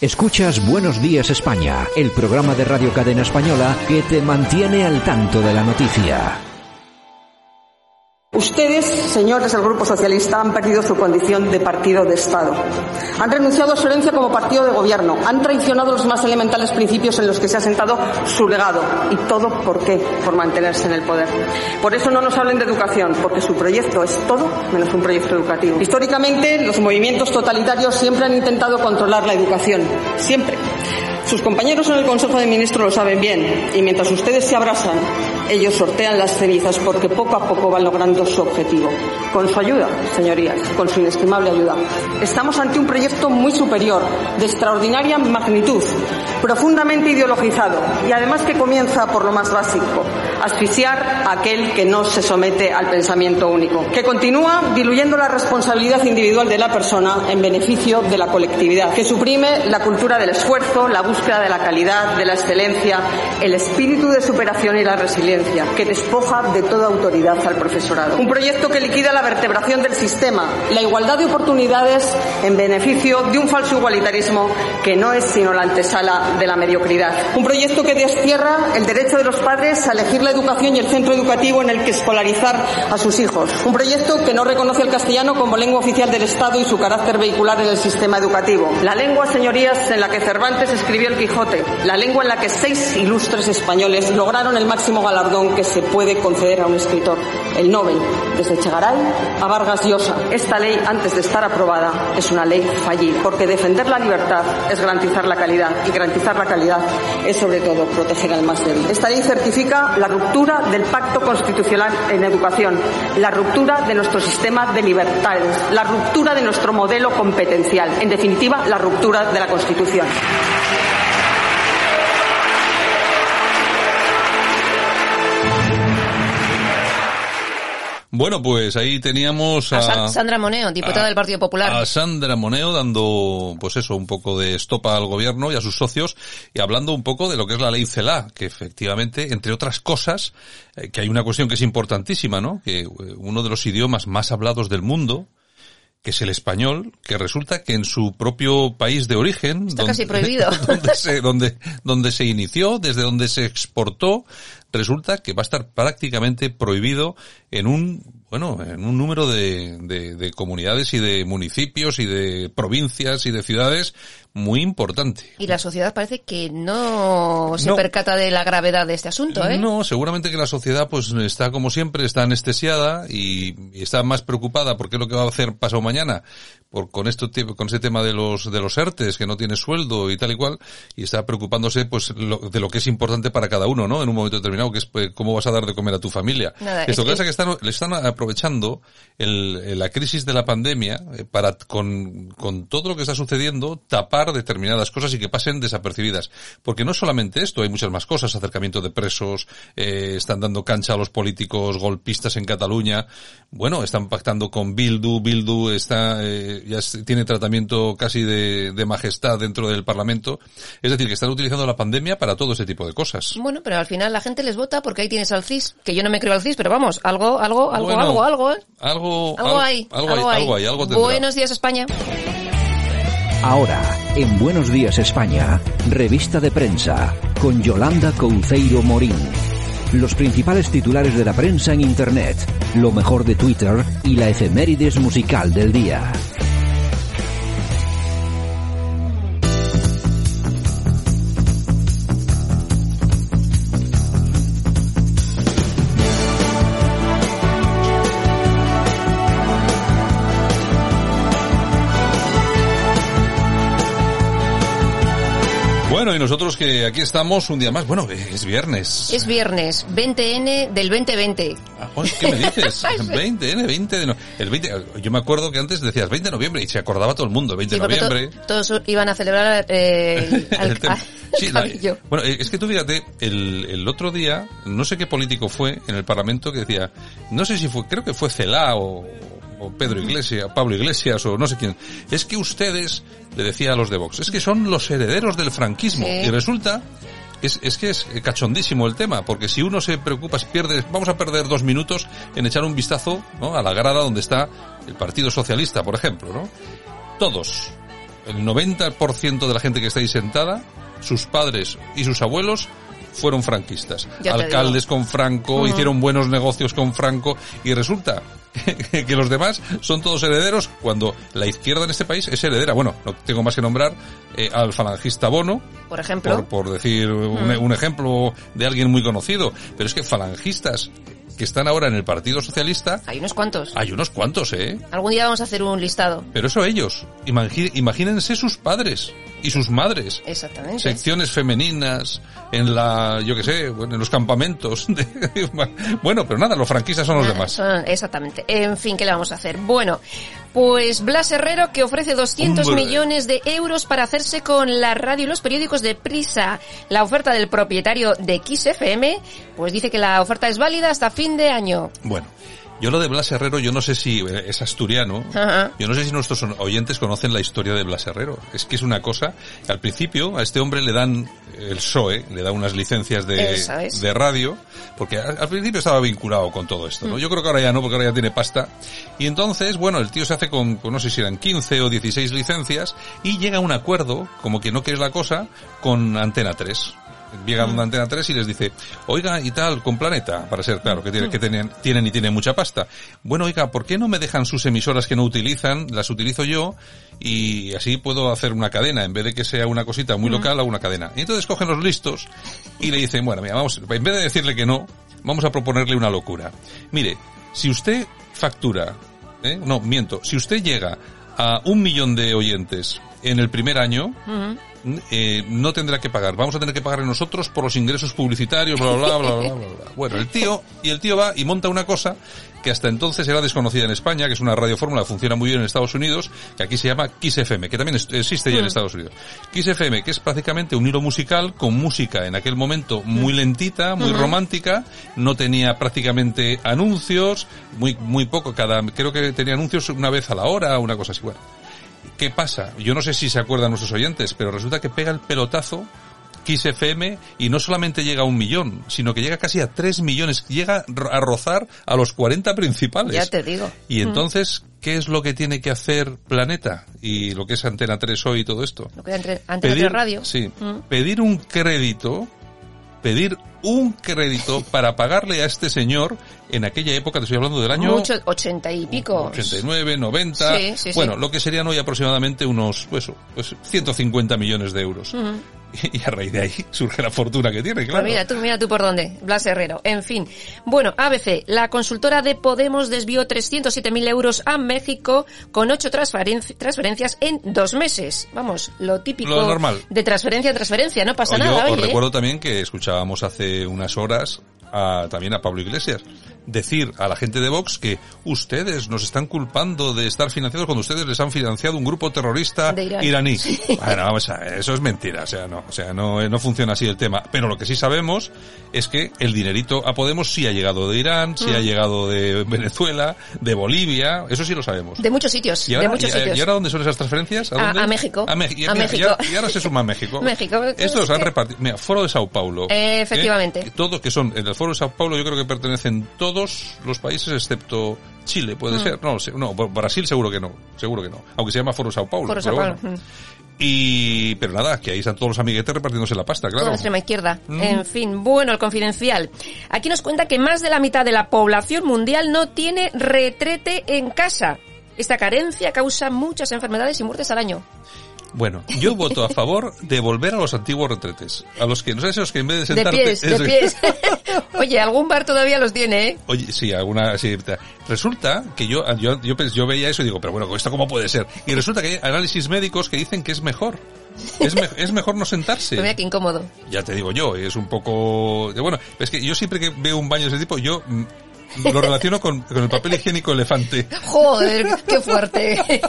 Escuchas Buenos Días España, el programa de Radio Cadena Española que te mantiene al tanto de la noticia. Ustedes, señores del Grupo Socialista, han perdido su condición de partido de Estado. Han renunciado a su herencia como partido de gobierno. Han traicionado los más elementales principios en los que se ha sentado su legado. ¿Y todo por qué? Por mantenerse en el poder. Por eso no nos hablen de educación, porque su proyecto es todo menos un proyecto educativo. Históricamente, los movimientos totalitarios siempre han intentado controlar la educación. Siempre. Sus compañeros en el Consejo de Ministros lo saben bien y mientras ustedes se abrazan, ellos sortean las cenizas porque poco a poco van logrando su objetivo. Con su ayuda, señorías, con su inestimable ayuda. Estamos ante un proyecto muy superior, de extraordinaria magnitud, profundamente ideologizado y además que comienza por lo más básico, asfixiar a aquel que no se somete al pensamiento único, que continúa diluyendo la responsabilidad individual de la persona en beneficio de la colectividad, que suprime la cultura del esfuerzo, la búsqueda de la calidad, de la excelencia, el espíritu de superación y la resiliencia, que despoja de toda autoridad al profesorado. Un proyecto que liquida la vertebración del sistema, la igualdad de oportunidades en beneficio de un falso igualitarismo que no es sino la antesala de la mediocridad. Un proyecto que destierra el derecho de los padres a elegir la educación y el centro educativo en el que escolarizar a sus hijos. Un proyecto que no reconoce el castellano como lengua oficial del Estado y su carácter vehicular en el sistema educativo. La lengua, señorías, en la que Cervantes escribió el Quijote. La lengua en la que seis ilustres españoles lograron el máximo galardón que se puede conceder a un escritor, el Nobel, desde Chegaray a Vargas Llosa. Esta ley, antes de estar aprobada, es una ley fallida, porque defender la libertad es garantizar la calidad y garantizar la calidad es sobre todo proteger al más débil. Esta ley certifica la ruptura del pacto constitucional en educación, la ruptura de nuestro sistema de libertades, la ruptura de nuestro modelo competencial, en definitiva, la ruptura de la Constitución. Bueno, pues ahí teníamos a, a Sandra Moneo, diputada del Partido Popular. A Sandra Moneo dando, pues eso, un poco de estopa al gobierno y a sus socios y hablando un poco de lo que es la ley CELA, que efectivamente, entre otras cosas, eh, que hay una cuestión que es importantísima, ¿no? Que eh, uno de los idiomas más hablados del mundo, que es el español, que resulta que en su propio país de origen, Está casi prohibido. donde, se, donde, donde se inició, desde donde se exportó, resulta que va a estar prácticamente prohibido en un bueno, en un número de, de, de, comunidades y de municipios y de provincias y de ciudades muy importante. Y la sociedad parece que no se no. percata de la gravedad de este asunto, ¿eh? No, seguramente que la sociedad pues está como siempre, está anestesiada y, y está más preocupada por qué es lo que va a hacer pasado mañana, por con esto con ese tema de los de los ERTES que no tiene sueldo y tal y cual y está preocupándose pues lo, de lo que es importante para cada uno, ¿no? En un momento determinado que es pues, cómo vas a dar de comer a tu familia. Nada, esto es que, que están le están aprovechando el, la crisis de la pandemia eh, para con, con todo lo que está sucediendo tapar determinadas cosas y que pasen desapercibidas. Porque no solamente esto, hay muchas más cosas, acercamiento de presos, eh, están dando cancha a los políticos golpistas en Cataluña, bueno, están pactando con Bildu, Bildu está, eh, ya tiene tratamiento casi de, de, majestad dentro del Parlamento. Es decir, que están utilizando la pandemia para todo ese tipo de cosas. Bueno, pero al final la gente les vota porque ahí tienes al CIS, que yo no me creo al CIS, pero vamos, algo, algo, algo, bueno, algo, algo, ¿eh? Algo, algo, hay, algo, algo hay, algo hay, algo tendrá. Buenos días, España. Ahora, en Buenos Días España, revista de prensa, con Yolanda Couceiro Morín. Los principales titulares de la prensa en Internet, lo mejor de Twitter y la efemérides musical del día. Bueno, y nosotros que aquí estamos un día más. Bueno, es viernes. Es viernes, 20N del 2020. Ah, ¿Qué me dices? 20N, 20 de no... el 20 Yo me acuerdo que antes decías 20 de noviembre y se acordaba todo el mundo, 20 Sí, de porque to- noviembre. todos iban a celebrar eh, el, al- El tema. Sí, la- bueno, eh, es que tú fíjate, el, el otro día, no sé qué político fue en el Parlamento que decía, no sé si fue, creo que fue Celá o, o Pedro Iglesias, Pablo Iglesias o no sé quién, es que ustedes, le decía a los de Vox, es que son los herederos del franquismo. Sí. Y resulta es, es que es cachondísimo el tema, porque si uno se preocupa, pierde, vamos a perder dos minutos en echar un vistazo ¿no? a la grada donde está el Partido Socialista, por ejemplo, ¿no? Todos, el 90% de la gente que está ahí sentada, sus padres y sus abuelos fueron franquistas. Ya Alcaldes con Franco, hicieron buenos negocios con Franco y resulta que los demás son todos herederos cuando la izquierda en este país es heredera. Bueno, no tengo más que nombrar eh, al falangista Bono, Por ejemplo. por, por decir un, un ejemplo de alguien muy conocido, pero es que falangistas que están ahora en el Partido Socialista, Hay unos cuantos. hay unos cuantos, ¿eh? Algún día vamos a hacer un listado. Pero eso ellos. Imagínense sus padres y sus madres. Exactamente. Secciones femeninas en la, yo qué sé, bueno, en los campamentos. de- bueno, pero nada, los franquistas son los Ah, demás. son- exactamente. En fin, ¿qué le vamos a hacer? Bueno, pues Blas Herrero que ofrece 200 Hombre. millones de euros para hacerse con la radio y los periódicos de Prisa. La oferta del propietario de XFM, pues dice que la oferta es válida hasta fin de año. Bueno, yo lo de Blas Herrero, yo no sé si eh, es asturiano. Ajá. Yo no sé si nuestros oyentes conocen la historia de Blas Herrero. Es que es una cosa, al principio a este hombre le dan el PSOE, le da unas licencias de, Eso es. de radio, porque al, principio estaba vinculado con todo esto, Mm. ¿no? Yo creo que ahora ya no, porque ahora ya tiene pasta. Y entonces, bueno, el tío se hace con, con no sé si eran 15 o 16 licencias y llega a un acuerdo, como que no quiere la cosa, con Antena 3. Llega Mm. a Antena 3 y les dice, oiga, y tal, con Planeta, para ser claro, que, Mm. tiene, que tienen, tienen y tienen mucha pasta. Bueno, oiga, ¿por qué no me dejan sus emisoras que no utilizan? Las utilizo yo y así puedo hacer una cadena. En vez de que sea una cosita Mm. muy local, hago una cadena. Y entonces cogen los listos y le dicen, bueno, mira, vamos, en vez de decirle que no, vamos a proponerle una locura. Mire, si usted factura, ¿eh? no, miento, si usted llega a un millón de oyentes en el primer año. Eh, no tendrá que pagar. Vamos a tener que pagar nosotros por los ingresos publicitarios, bla, bla, bla, bla, bla, bla. Bueno, el tío, y el tío va y monta una cosa que hasta entonces era desconocida en España, que es una radiofórmula que funciona muy bien en Estados Unidos, que aquí se llama Kiss FM, que también existe ya en Estados Unidos. Kiss FM, que es prácticamente un hilo musical con música en aquel momento muy lentita, muy romántica, no tenía prácticamente anuncios, muy, muy poco, cada, creo que tenía anuncios una vez a la hora, una cosa así. Bueno, ¿Qué pasa? Yo no sé si se acuerdan nuestros oyentes, pero resulta que pega el pelotazo Kiss FM y no solamente llega a un millón, sino que llega casi a tres millones, llega a rozar a los 40 principales. Ya te digo. Y entonces, ¿qué es lo que tiene que hacer Planeta? Y lo que es Antena 3 hoy y todo esto. Lo que entre, antes de radio. Sí, Mm. pedir un crédito, pedir un crédito para pagarle a este señor en aquella época, te estoy hablando del año Mucho, 80 y pico. 89, 90, Sí, sí, sí. bueno, lo que serían hoy aproximadamente unos, pues, pues 150 millones de euros. Y a raíz de ahí surge la fortuna que tiene, Pues claro. mira tú, mira tú por dónde, Blas Herrero. En fin. Bueno, ABC, la consultora de Podemos desvió 307.000 euros a México con ocho transferen- transferencias en dos meses. Vamos, lo típico Lo normal. de transferencia a transferencia, no pasa O yo nada. os oye, ¿eh? recuerdo también que escuchábamos hace unas horas a- también a Pablo Iglesias decir a la gente de Vox que ustedes nos están culpando de estar financiados cuando ustedes les han financiado un grupo terrorista iraní. Bueno, vamos a eso es mentira, o sea, no, o sea, no, no funciona así el tema. Pero lo que sí sabemos es que el dinerito a Podemos sí ha llegado de Irán, sí Mm. ha llegado de Venezuela, de Bolivia, eso sí lo sabemos. De muchos sitios, ¿Y ahora, de muchos y- sitios. y ahora dónde son esas transferencias? A- a México. A, y, A mira, México. ahora- y ahora se suma México. México. Estos han repartido. Mira, Foro de Sao Paulo. Eh, efectivamente. ¿eh? Todos que son, en el Foro de Sao Paulo yo creo que pertenecen todos los países excepto Chile, puede Mm. ser. No. No, Brasil seguro que no. Seguro que no. Aunque se llama Foro Sao Paulo. Foro pero Sao Paulo, bueno. mm. Y, pero nada, que ahí están todos los amiguetes repartiéndose la pasta, Toda claro. la extrema izquierda. Mm. En fin, bueno, el confidencial. Aquí nos cuenta que más de la mitad de la población mundial no tiene retrete en casa. Esta carencia causa muchas enfermedades y muertes al año. Bueno, yo voto a favor de volver a los antiguos retretes. A los que, no sé, esos que en vez de De sentarte... pies, de pies. Oye, algún bar todavía los tiene, ¿eh? Oye, sí, alguna, sí. ta- Resulta que yo, yo, yo, veía eso y digo, pero bueno, ¿esto cómo puede ser? Y resulta que hay análisis médicos que dicen que es mejor. Es, me- es mejor no sentarse. Pues mira qué incómodo. Ya te digo yo, es un poco... de- Bueno, es que yo siempre que veo un baño de ese tipo, yo mm, lo relaciono con, con el papel higiénico elefante. Joder, qué fuerte.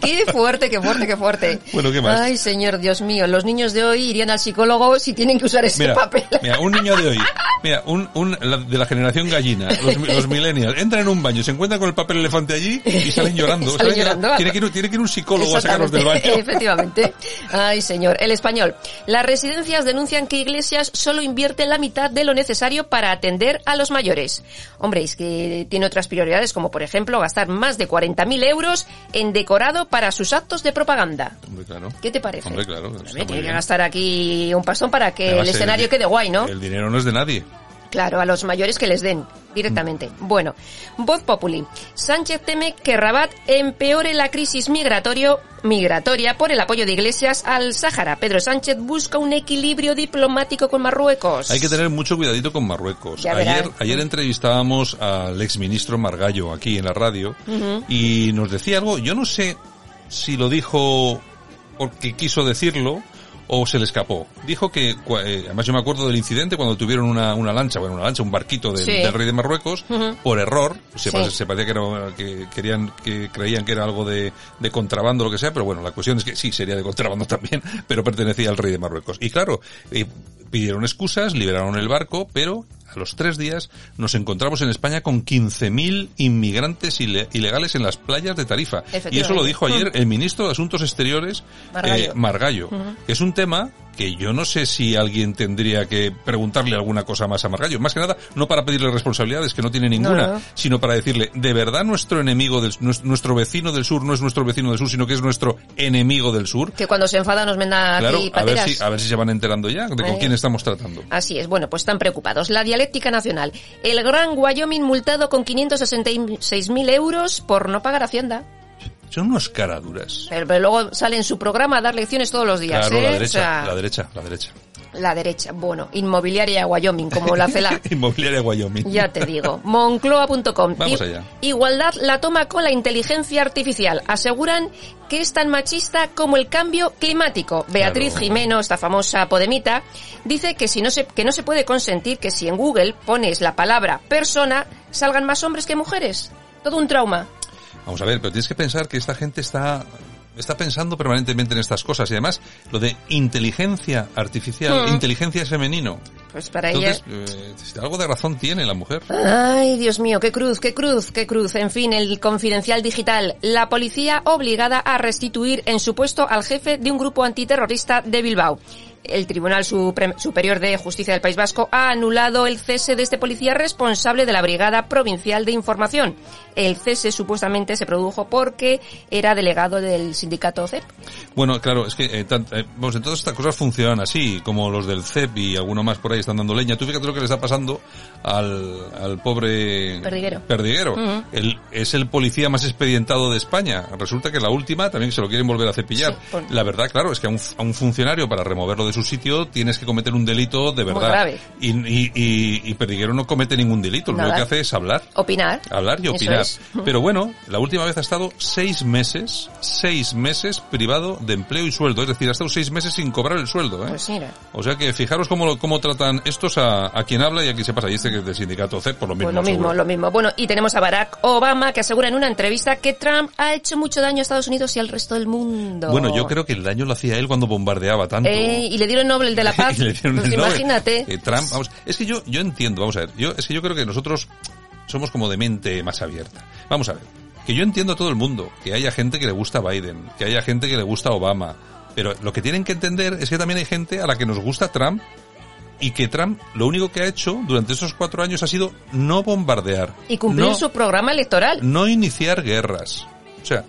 Qué fuerte, qué fuerte, qué fuerte. Bueno, ¿qué más? Ay, señor, Dios mío, los niños de hoy irían al psicólogo si tienen que usar ese Mira, papel. mira, un niño de hoy, mira, un, un, la- de la generación gallina, los, los millennials, entran en un baño, se encuentran con el papel elefante allí y salen llorando. Salen llorando. Tiene que, ir, tiene que ir un psicólogo a sacarlos del baño. Efectivamente. Ay, señor. El español. Las residencias denuncian que Iglesias solo invierte la mitad de lo necesario para atender a los mayores. Hombre, que tiene otras prioridades, como por ejemplo gastar más de 40.000 euros en decorado para sus actos de propaganda. Hombre, claro. ¿Qué te parece? Hombre, claro. tiene que gastar aquí un pasón para que el escenario di- quede guay, ¿no? El dinero no es de nadie. Claro, a los mayores que les den directamente. Bueno, Voz Populi. Sánchez teme que Rabat empeore la crisis migratorio, migratoria por el apoyo de Iglesias al Sáhara. Pedro Sánchez busca un equilibrio diplomático con Marruecos. Hay que tener mucho cuidadito con Marruecos. Ya Ayer, ayer entrevistábamos al exministro Margallo aquí en la radio y nos decía algo, yo no sé si lo dijo porque quiso decirlo o se le escapó. Dijo que, eh, además yo me acuerdo del incidente cuando tuvieron una, una lancha, bueno, una lancha, un barquito del, Sí. del rey de Marruecos, por error, se, Sí. se parecía que, era, que querían, que creían que era algo de, de contrabando o lo que sea, pero bueno, la cuestión es que sí, sería de contrabando también, pero pertenecía al rey de Marruecos. Y claro, eh, pidieron excusas, liberaron el barco, pero a los tres días nos encontramos en España con 15.000 inmigrantes ile- ilegales en las playas de Tarifa. Y eso lo dijo ayer el ministro de Asuntos Exteriores, Margallo. eh, Margallo, es un tema que yo no sé si alguien tendría que preguntarle alguna cosa más a Margallo. Más que nada, no para pedirle responsabilidades, que no tiene ninguna, No, no. sino para decirle, ¿de verdad nuestro enemigo, del, nues- nuestro vecino del sur no es nuestro vecino del sur, sino que es nuestro enemigo del sur? Que cuando se enfada nos manda Claro, aquí a ver, si, a ver si se van enterando ya de con quién estamos tratando. Así es, bueno, pues están preocupados. La dialéctica nacional. El Gran Wyoming multado con 566.000 euros por no pagar Hacienda. Son unos caraduras. Pero, pero luego sale en su programa a dar lecciones todos los días. Claro, ¿eh? la O derecha, sea, la derecha, la derecha. La derecha. Bueno, inmobiliaria Wyoming, como la CELA. Inmobiliaria Wyoming. Ya te digo. Moncloa.com. Vamos allá. Igualdad la toma con la inteligencia artificial. Aseguran que es tan machista como el cambio climático. Beatriz Claro. Jimeno, esta famosa podemita, dice que si no se, que no se puede consentir que si en Google pones la palabra persona, salgan más hombres que mujeres. Todo un trauma. Vamos a ver, pero tienes que pensar que esta gente está está pensando permanentemente en estas cosas y además lo de inteligencia artificial, Mm. inteligencia es femenino. Pues para Entonces, ella... eh, algo de razón tiene la mujer. Ay, Dios mío, qué cruz, qué cruz, qué cruz. En fin, el confidencial digital. La policía obligada a restituir en su puesto al jefe de un grupo antiterrorista de Bilbao. El Tribunal Superior de Justicia del País Vasco ha anulado el cese de este policía responsable de la Brigada Provincial de Información. El cese supuestamente se produjo porque era delegado del sindicato CEP. Bueno, claro, es que eh, eh, vamos, en todas estas cosas funcionan así, como los del CEP y alguno más por ahí están dando leña. Tú fíjate lo que le está pasando al, al pobre Perdiguero. Perdiguero. Él es el policía más expedientado de España. Resulta que la última también se lo quieren volver a cepillar. Sí, La verdad, claro, es que a un, a un funcionario para removerlo de su sitio tienes que cometer un delito de Muy verdad. grave. Y, y, y, y Perdiguero no comete ningún delito. Lo Nada. único que hace es hablar. Opinar. Hablar y opinar. es. Pero bueno, la última vez ha estado seis meses, seis meses privado de empleo y sueldo. Es decir, ha estado seis meses sin cobrar el sueldo. ¿eh? Pues mira. O sea que fijaros cómo, lo- cómo estos a, a quien habla y a quien se pasa. Y este que es del sindicato C, por lo mismo. Pues lo mismo, seguro. lo mismo. Bueno, y tenemos a Barack Obama que asegura en una entrevista que Trump ha hecho mucho daño a Estados Unidos y al resto del mundo. Bueno, yo creo que el daño lo hacía él cuando bombardeaba tanto. Eh, y le dieron Nobel de la Paz. Y le dieron Pues el Nobel. imagínate. Eh, Trump, vamos, es que yo, yo entiendo, vamos a ver, yo, es que yo creo que nosotros somos como de mente más abierta. Vamos a ver, que yo entiendo a todo el mundo, que haya gente que le gusta Biden, que haya gente que le gusta Obama, pero lo que tienen que entender es que también hay gente a la que nos gusta Trump y que Trump lo único que ha hecho durante esos cuatro años ha sido no bombardear. Y cumplir no- su programa electoral. no iniciar guerras. O sea,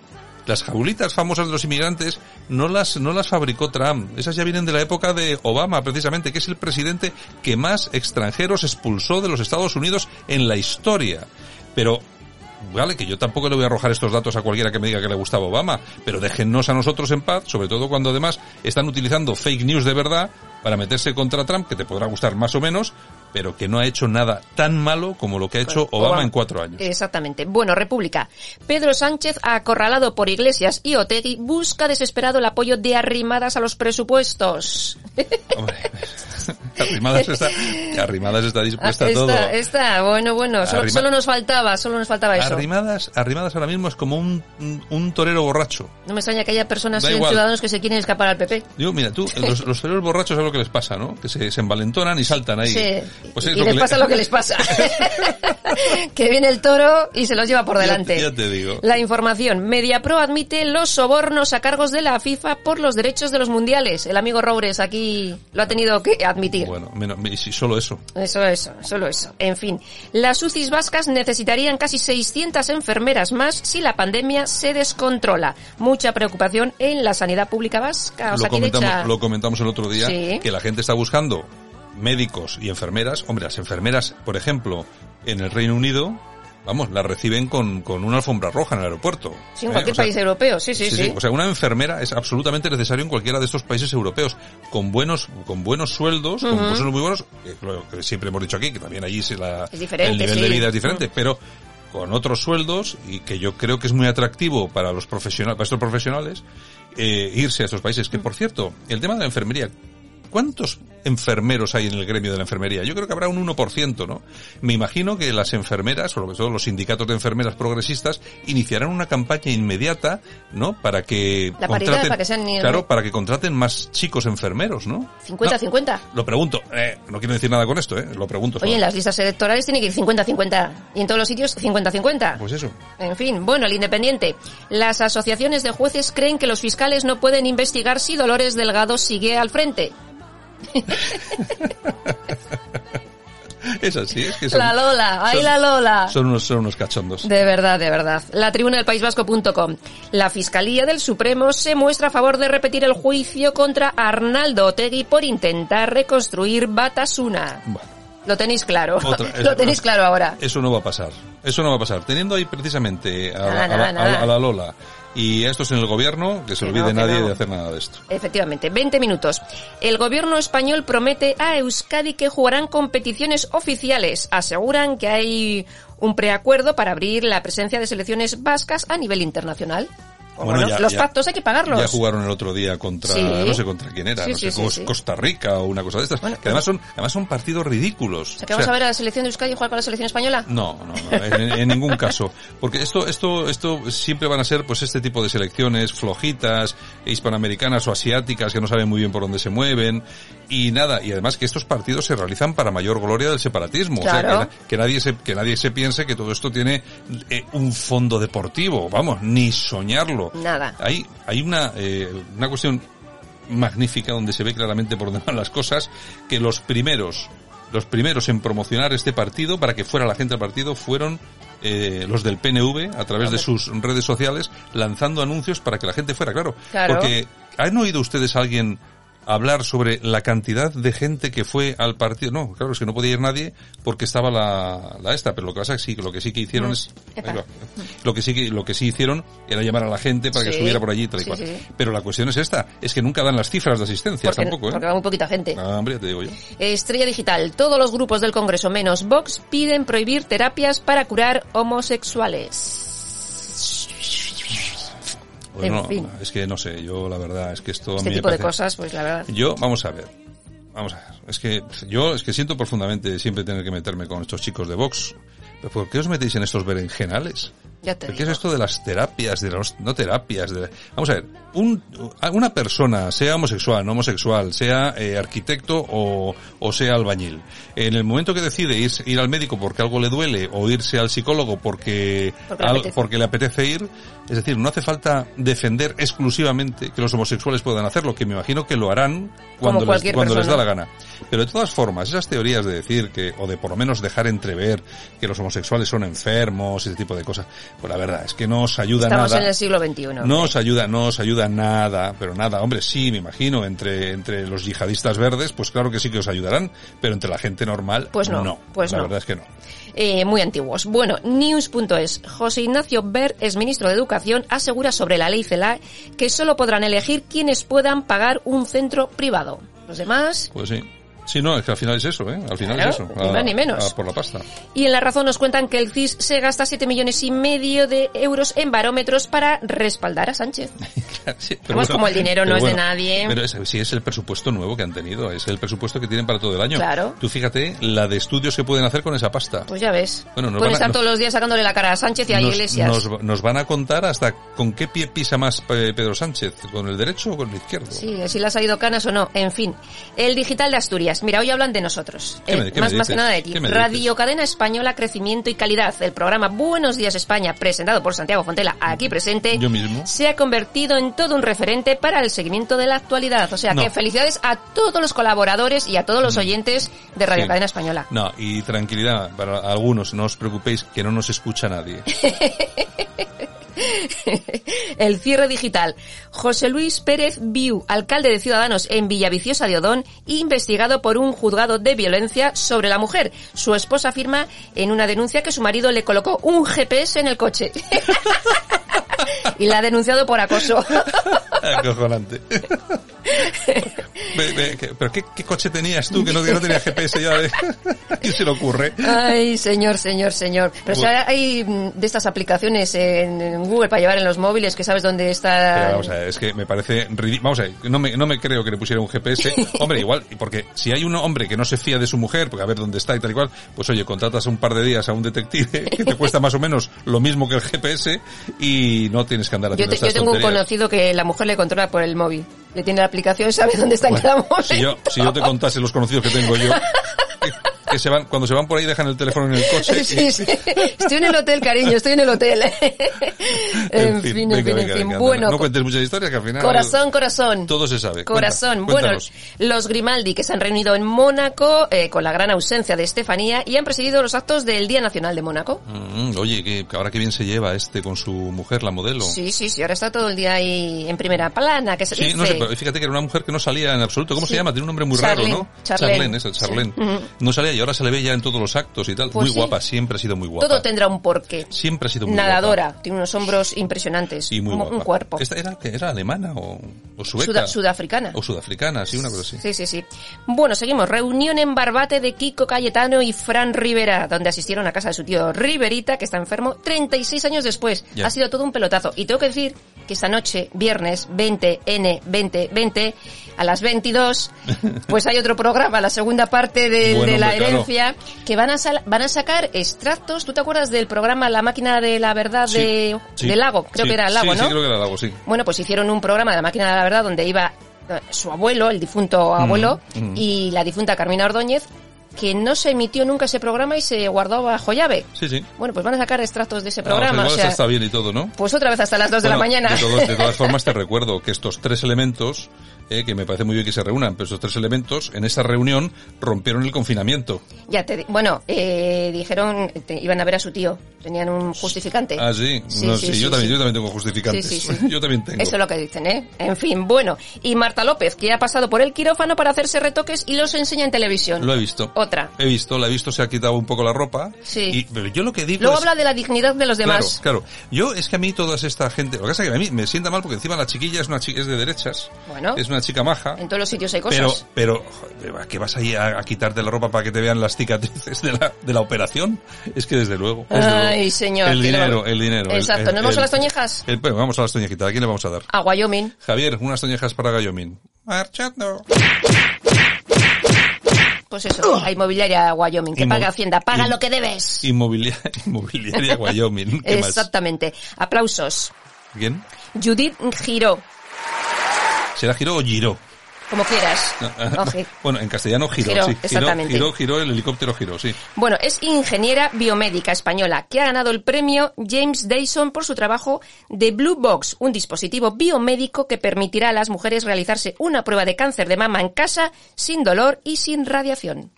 las jaulitas famosas de los inmigrantes no las, no las fabricó Trump. Esas ya vienen de la época de Obama, precisamente, que es el presidente que más extranjeros expulsó de los Estados Unidos en la historia. Pero, vale, que yo tampoco le voy a arrojar estos datos a cualquiera que me diga que le gustaba Obama, pero déjennos a nosotros en paz, sobre todo cuando además están utilizando fake news de verdad para meterse contra Trump, que te podrá gustar más o menos, pero que no ha hecho nada tan malo como lo que ha hecho Obama, en cuatro años. Exactamente. Bueno, República. Pedro Sánchez, acorralado por Iglesias y Otegui, busca desesperado el apoyo de arrimadas a los presupuestos. Hombre, arrimadas está, arrimadas está dispuesta a todo. Está, bueno, bueno, solo, solo, nos faltaba, solo nos faltaba eso. Arrimadas, arrimadas ahora mismo es como un, un torero borracho. No me extraña que haya personas, ciudadanos que se quieren escapar al PP. Digo, mira, tú, los, los toreros borrachos es lo que les pasa, ¿no? Que se, se envalentonan y saltan ahí. Sí. Pues y les pasa lo que les pasa. que viene el toro y se los lleva por delante. Ya, te digo. La información. MediaPro admite los sobornos a cargos de la FIFA por los derechos de los mundiales. El amigo Roures aquí lo ha tenido que admitir. Bueno, menos, si solo eso. Eso, eso, solo eso. En fin, las UCIs vascas necesitarían casi 600 enfermeras más si la pandemia se descontrola. Mucha preocupación en la sanidad pública vasca. lo, comentamos, lo comentamos el otro día, que la gente está buscando médicos y enfermeras. Hombre, las enfermeras, por ejemplo, en el Reino Unido, vamos, las reciben con, con una alfombra roja en el aeropuerto. Sí, en cualquier país europeo, sí sí, sí O sea, una enfermera es absolutamente necesario en cualquiera de estos países europeos, con buenos, con buenos sueldos, con sueldos muy buenos, lo que siempre hemos dicho aquí, que también allí se la, el nivel de vida es diferente, pero con otros sueldos y que yo creo que es muy atractivo para los profesionales, para estos profesionales, eh, irse a estos países. Que por cierto, el tema de la enfermería, ¿Cuántos enfermeros hay en el gremio de la enfermería? Yo creo que habrá un 1%, ¿no? Me imagino que las enfermeras, sobre todo los sindicatos de enfermeras progresistas, iniciarán una campaña inmediata, ¿no? Para que la contraten, para que sean claro, para que contraten más chicos enfermeros, ¿no? 50-50. lo pregunto, eh, no quiero decir nada con esto, ¿eh? Lo pregunto. Oye, en las listas electorales tiene que ir 50-50 y en todos los sitios 50-50. Pues eso. En fin, bueno, el independiente. Las asociaciones de jueces creen que los fiscales no pueden investigar si Dolores Delgado sigue al frente. Es así, es que son, La Lola, ay la Lola. Son unos, son unos cachondos. De verdad, de verdad. La tribuna del País Vasco.com. La Fiscalía del Supremo se muestra a favor de repetir el juicio contra Arnaldo Otegui por intentar reconstruir Batasuna. Lo tenéis claro. Lo tenéis claro ahora. Eso no va a pasar. Eso no va a pasar. Teniendo ahí precisamente a, a la Lola y esto es en el gobierno, que se olvide nadie de hacer nada de esto. Efectivamente, 20 minutos. El gobierno español promete a Euskadi que jugarán competiciones oficiales. Aseguran que hay un preacuerdo para abrir la presencia de selecciones vascas a nivel internacional. Bueno, los pactos hay que pagarlos. Ya jugaron el otro día contra, no sé contra quién era, no sé, Costa Rica o una cosa de estas. que además son, además son partidos ridículos. O sea, que vamos a ver a la selección de Euskadi jugar con la selección española. No, no, no en, ningún caso. Porque esto, esto, esto siempre van a ser pues este tipo de selecciones flojitas, hispanoamericanas o asiáticas que no saben muy bien por dónde se mueven. Y nada, y además que estos partidos se realizan para mayor gloria del separatismo. O sea, que, nadie se, que nadie se piense que todo esto tiene eh, un fondo deportivo. Vamos, ni soñarlo. Nada. Hay, hay una, eh, una cuestión magnífica donde se ve claramente por van las cosas, que los primeros, los primeros en promocionar este partido para que fuera la gente al partido fueron eh, los del PNV a través de sus redes sociales lanzando anuncios para que la gente fuera, claro. claro. Porque ¿han oído ustedes a alguien hablar sobre la cantidad de gente que fue al partido. No, claro, es que no podía ir nadie porque estaba la, la esta, pero lo que pasa es que sí, lo que sí que hicieron es lo que sí que lo que sí hicieron era llamar a la gente para que estuviera por allí tal y cual. Pero la cuestión es esta, es que nunca dan las cifras de asistencia tampoco, ¿eh? Porque va muy poquita gente. Ah, hombre, te digo yo. Estrella Digital, todos los grupos del Congreso menos Vox piden prohibir terapias para curar homosexuales. Pues no, es que no sé, yo la verdad es que esto... Este tipo de cosas, pues la verdad. Yo, vamos a ver, vamos a ver, es que yo es que siento profundamente siempre tener que meterme con estos chicos de Vox. ¿Por qué os metéis en estos berenjenales? Ya te ¿Qué es esto de las terapias, de los, no terapias? De, vamos a ver, un, una persona, sea homosexual, no homosexual, sea eh, arquitecto o, o, sea albañil, en el momento que decide ir, ir, al médico porque algo le duele o irse al psicólogo porque, porque, le apetece ir, es decir, no hace falta defender exclusivamente que los homosexuales puedan hacerlo, que me imagino que lo harán cuando, les, cuando les da la gana. Pero de todas formas, esas teorías de decir que, o de por lo menos dejar entrever que los homosexuales son enfermos, ese tipo de cosas, pues la verdad es que no os ayuda nada. Estamos en el siglo XXI. No os ayuda, no os ayuda nada, pero nada. Hombre, sí, me imagino, entre, entre los yihadistas verdes, pues claro que sí que os ayudarán, pero entre la gente normal, pues no. Pues la verdad es que no. Eh, muy antiguos. Bueno, news.es. José Ignacio Ber, es ministro de Educación, asegura sobre la ley CELA que solo podrán elegir quienes puedan pagar un centro privado. Los demás. Pues sí Sí, no, es que al final es eso, ¿eh? Al final Claro, es eso. ni más ni menos. a por la pasta. Y en La Razón nos cuentan que el CIS se gasta 7 millones y medio de euros en barómetros para respaldar a Sánchez. Sí, Vamos, como el dinero no pero es de nadie. Pero es, sí, es el presupuesto nuevo que han tenido, es el presupuesto que tienen para todo el año. Claro. Tú fíjate la de estudios que pueden hacer con esa pasta. Pues ya ves. Bueno, nos Pueden van a- estar nos- todos los días sacándole la cara a Sánchez y a nos, Iglesias. nos- nos van a contar hasta con qué pie pisa más eh, Pedro Sánchez, con el derecho o con el izquierdo. Sí, si le ha salido canas o no. En fin, el digital de Asturias. Mira, hoy hablan de nosotros. ¿Qué me- Eh, me más, más que nada de ti. ¿Qué me Radio? Cadena Española, Crecimiento y Calidad. El programa Buenos Días España, presentado por Santiago Fontela, aquí presente, Yo mismo. se ha convertido en todo un referente para el seguimiento de la actualidad. O sea No. que felicidades a todos los colaboradores y a todos los oyentes de Radio Sí. Cadena Española. No, y tranquilidad para algunos, no os preocupéis que no nos escucha nadie. El cierre digital. José Luis Pérez Viu, alcalde de Ciudadanos en Villaviciosa de Odón, investigado por un juzgado de violencia sobre la mujer. Su esposa afirma en una denuncia que su marido le colocó un GPS en el coche. y la ha denunciado por acoso. Acojonante. ¿Pero qué, qué coche tenías tú que no, que no tenía GPS ya? De... ¿A quién se le ocurre? Ay, señor, señor, señor. Pero Bueno. hay mm, de estas aplicaciones en, Google para llevar en los móviles que sabes dónde Pero está... vamos a ver, es que me parece ridículo. Vamos a ver, no me, no me creo que le pusiera un GPS. Hombre, igual, porque si hay un hombre que no se fía de su mujer, porque a ver dónde está y tal y cual, pues oye, contratas un par de días a un detective que te cuesta más o menos lo mismo que el GPS y no tienes que andar Yo, haciendo yo estas tengo un conocido que la mujer le controla por el móvil. Le tiene la aplicación sabe dónde está en cada momento. Si yo, si yo te contase los conocidos que tengo yo, que, se van, cuando se van por ahí dejan el teléfono en el coche. Sí, sí. Estoy en el hotel, cariño, estoy en el hotel. en fin, en fin, en fin. Bueno, no cuentes muchas historias que al final corazón, corazón. todo se sabe. Corazón. Cuenta, bueno, los Grimaldi que se han reunido en Mónaco eh, con la gran ausencia de Estefanía y han presidido los actos del Día Nacional de Mónaco. Mm, oye, que, que ahora que bien se lleva este con su mujer, la modelo. Sí, sí, sí, ahora está todo el día ahí en primera plana, que se Sí, dice. no sé, pero fíjate que era una mujer que no salía en absoluto. ¿Cómo Sí. se llama? Tiene un nombre muy Charlene, raro, ¿no? Charlene. Charlene. Sí. Ujú. No salía y ahora se le ve ya en todos los actos y tal. Pues muy sí. guapa, siempre ha sido muy guapa. Todo tendrá un porqué. Siempre ha sido muy Nadadora, guapa. tiene unos hombros impresionantes. Y muy un, guapa. un cuerpo. ¿Esta era, alemana o, o sueca? Suda- sudafricana. O sudafricana, sí, una cosa así. Sí, sí, sí. Bueno, seguimos. Reunión en Barbate de Kiko Cayetano y Fran Rivera, donde asistieron a casa de su tío Riverita, que está enfermo, 36 años después. Ha sido todo un pelotazo. Y tengo que decir que esta noche, viernes 20, N, 20, 20, a las 22, pues hay otro programa, la segunda parte de, Bueno, de la claro. que van a, sal- van a sacar extractos. ¿Tú te acuerdas del programa La máquina de la verdad Sí, de, sí, de Lago? Creo sí, que era Lago, ¿no? Sí, creo que era Lago, sí. Bueno, pues hicieron un programa de la máquina de la verdad donde iba eh, su abuelo, el difunto abuelo, mm. y la difunta Carmina Ordóñez, que no se emitió nunca ese programa y se guardó bajo llave. Sí, sí. Bueno, pues van a sacar extractos de ese Ah, o sea, programa. igual o sea, está bien y todo, ¿no? pues otra vez hasta las 2 de la Bueno, mañana. De, de todas formas te recuerdo que estos tres elementos, eh, que me parece muy bien que se reúnan, pero estos tres elementos, en esa reunión rompieron el confinamiento. ya te bueno, eh, dijeron, te- iban a ver a su tío, tenían un justificante. Ah, sí. Sí, No, sí, sí, sí, yo, también, yo también tengo justificantes. Yo también tengo. Eso es lo que dicen, ¿eh? En fin, bueno. Y Marta López, que ha pasado por el quirófano para hacerse retoques y los enseña en televisión. Lo he visto. Otra. He visto, la he visto, se ha quitado un poco la ropa. Sí. Y, pero yo lo que digo Luego es... habla de la dignidad de los demás. Claro, claro. Yo es que a mí toda esta gente, lo que pasa es que a mí me sienta mal porque encima la chiquilla es una chica es de derechas, Bueno. es una chica maja, En todos los sitios hay cosas. pero pero ¿qué vas ahí a, a quitarte la ropa para que te vean las cicatrices de la, de la operación? Es que desde luego. desde Ay, luego. señor, El dinero, el dinero. Exacto. el- ¿Nos vamos el- a las toñejas? vamos a las toñejitas. ¿A quién le vamos a dar? A Wyoming. Javier, unas toñejas para Gallomín. Marchando. Pues eso, a Inmobiliaria Wyoming, que Inmo- paga Hacienda, paga in- lo que debes. Inmobiliaria, inmobiliaria Wyoming. ¿Qué más? Exactamente. Aplausos. ¿Quién? Judith Giró, ¿Será Giro o Giro? como quieras. No, Oje. Bueno, en castellano giró, Giró, sí. exactamente. Giró, giró, el helicóptero giró, sí. Bueno, es ingeniera biomédica española que ha ganado el premio James Dyson por su trabajo de Blue Box, un dispositivo biomédico que permitirá a las mujeres realizarse una prueba de cáncer de mama en casa sin dolor y sin radiación.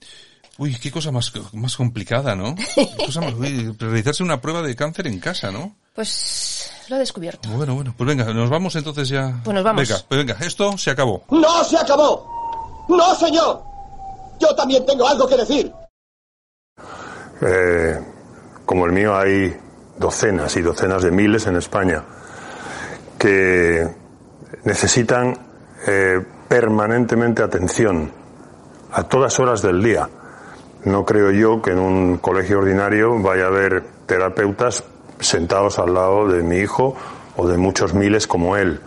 Uy, qué cosa más, más complicada, ¿no? Qué cosa más- uy, realizarse una prueba de cáncer en casa, ¿no? Pues lo ha descubierto. Bueno, bueno, pues venga, nos vamos entonces ya. Pues nos vamos. Venga, pues venga, esto se acabó. ¡No se acabó! ¡No, señor! Yo también tengo algo que decir. Eh, como el mío hay docenas y docenas de miles en España que necesitan eh, permanentemente atención, a todas horas del día. No creo yo que en un colegio ordinario vaya a haber terapeutas sentados al lado de mi hijo o de muchos miles como él.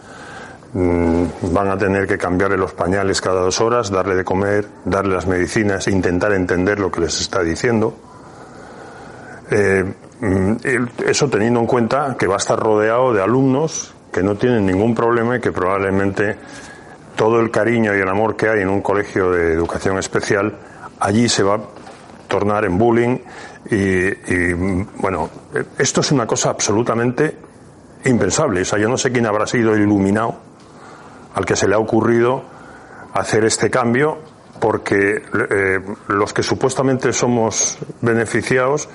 Mm, van a tener que cambiarle los pañales cada dos horas, darle de comer, darle las medicinas, intentar entender lo que les está diciendo. Eh, mm, eso teniendo en cuenta que va a estar rodeado de alumnos que no tienen ningún problema y que probablemente todo el cariño y el amor que hay en un colegio de educación especial allí se va a tornar en bullying y, bueno, esto es una cosa absolutamente impensable. O sea, yo no sé quién habrá sido iluminado al que se le ha ocurrido hacer este cambio, porque eh, los que supuestamente somos beneficiados,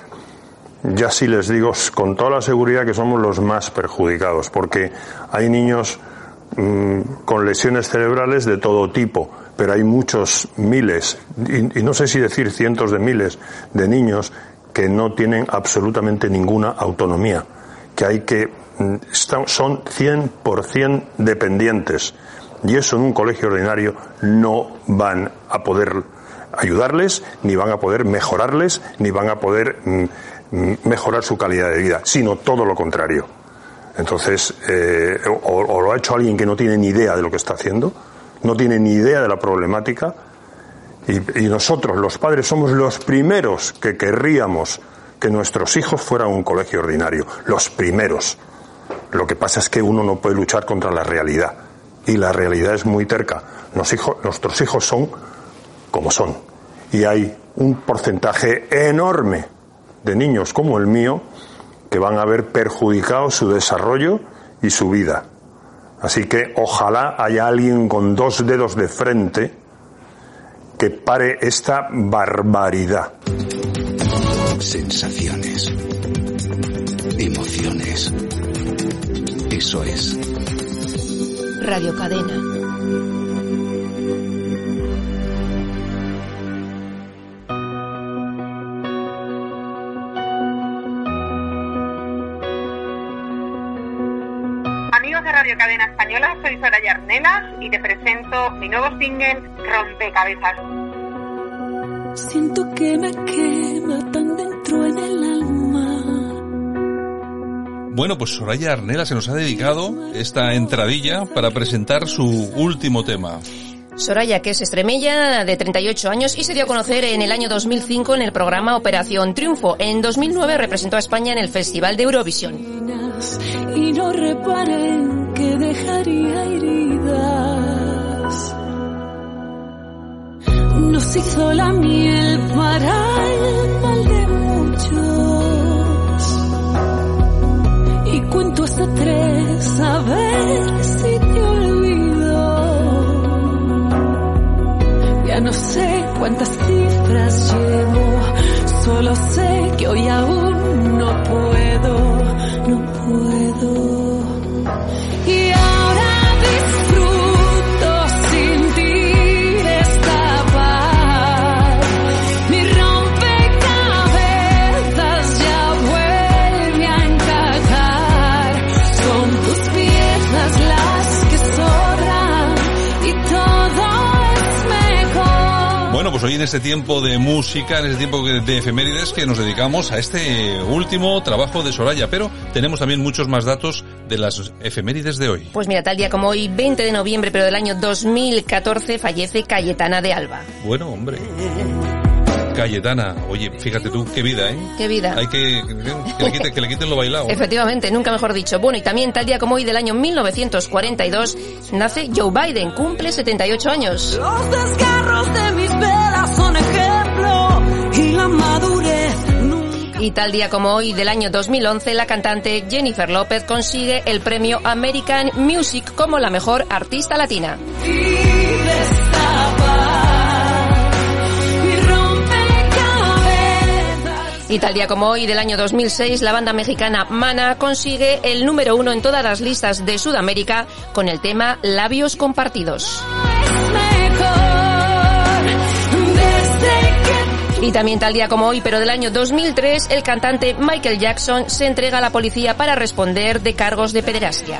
ya sí les digo con toda la seguridad que somos los más perjudicados, porque hay niños mm, con lesiones cerebrales de todo tipo, pero hay muchos miles, y, no sé si decir cientos de miles de niños que no tienen absolutamente ninguna autonomía, que hay que mm, son 100% dependientes y eso en un colegio ordinario no van a poder ayudarles, ni van a poder mejorarles, ni van a poder mm, mm, mejorar su calidad de vida, sino todo lo contrario. Entonces, eh, o, lo ha hecho alguien que no tiene ni idea de lo que está haciendo, no tiene ni idea de la problemática, y, nosotros, los padres, somos los primeros que querríamos que nuestros hijos fueran un colegio ordinario, los primeros. Lo que pasa es que uno no puede luchar contra la realidad y la realidad es muy terca. nuestros hijos son como son. Y hay un porcentaje enorme de niños como el mío que van a ver perjudicado su desarrollo y su vida. Así que ojalá haya alguien con dos dedos de frente que pare esta barbaridad. Sensaciones. Emociones. Eso es Radio Cadena. Cadena Española, soy Soraya Arnelas y te presento mi nuevo single Rompecabezas. Siento que me quema tan dentro en el alma bueno, pues Soraya Arnela se nos ha dedicado esta entradilla para presentar su último tema. Soraya, que es extremella, de 38 años y se dio a conocer en el año 2005 en el programa Operación Triunfo. En 2009 representó a España en el Festival de Eurovisión. Y. Nos hizo la miel para el mal de cuento hasta tres a ver cuántas cifras llevo, solo sé que hoy aún en este tiempo de música, en este tiempo de efemérides que nos dedicamos a este último trabajo de Soraya, pero tenemos también muchos más datos de las efemérides de hoy. Pues mira, tal día como hoy, 20 de noviembre, pero del año 2014, fallece Cayetana de Alba. Bueno, hombre. Cayetana, oye, fíjate tú, qué vida, ¿eh? Qué vida. Hay que que le, quiten, lo bailado. Efectivamente, nunca mejor dicho. Bueno, y también tal día como hoy del año 1942 nace Joe Biden, cumple 78 años. Los desgarros de mis son ejemplo y la madurez y tal día como hoy del año 2011, la cantante Jennifer López consigue el premio American Music como la mejor artista latina. Y tal día como hoy del año 2006, la banda mexicana Mana consigue el número uno en todas las listas de Sudamérica con el tema Labios Compartidos. Y también tal día como hoy, pero del año 2003, el cantante Michael Jackson se entrega a la policía para responder de cargos de pederastia.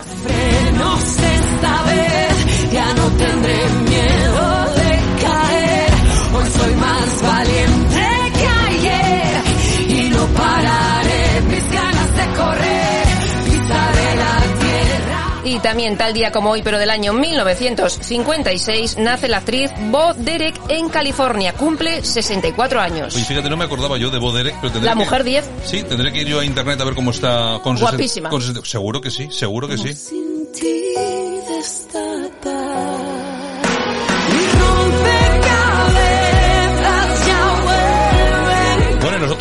Y también tal día como hoy, pero del año 1956, nace la actriz Bo Derek en California. Cumple 64 años. Oye, fíjate, no me acordaba yo de Bo Derek. Pero la que, mujer 10. Sí, tendré que ir yo a internet a ver cómo está con Guapísima. Seguro que sí, seguro que sí.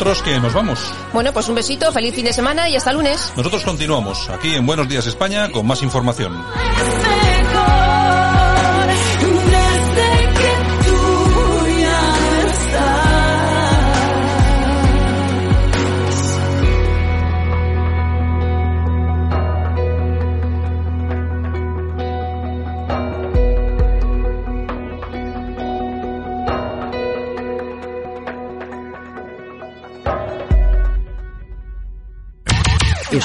Nosotros que nos vamos. Bueno, pues un besito, feliz fin de semana y hasta lunes. Nosotros continuamos aquí en Buenos Días España con más información.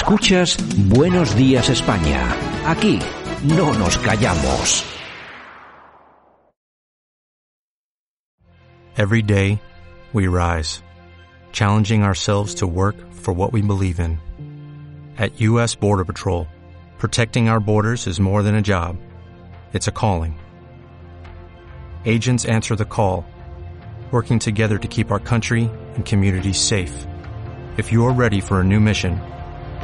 Escuchas Buenos Días España. Aquí no nos callamos. Every day, we rise, challenging ourselves to work for what we believe in. At U.S. Border Patrol, protecting our borders is more than a job, it's a calling. Agents answer the call, working together to keep our country and communities safe. If you're ready for a new mission,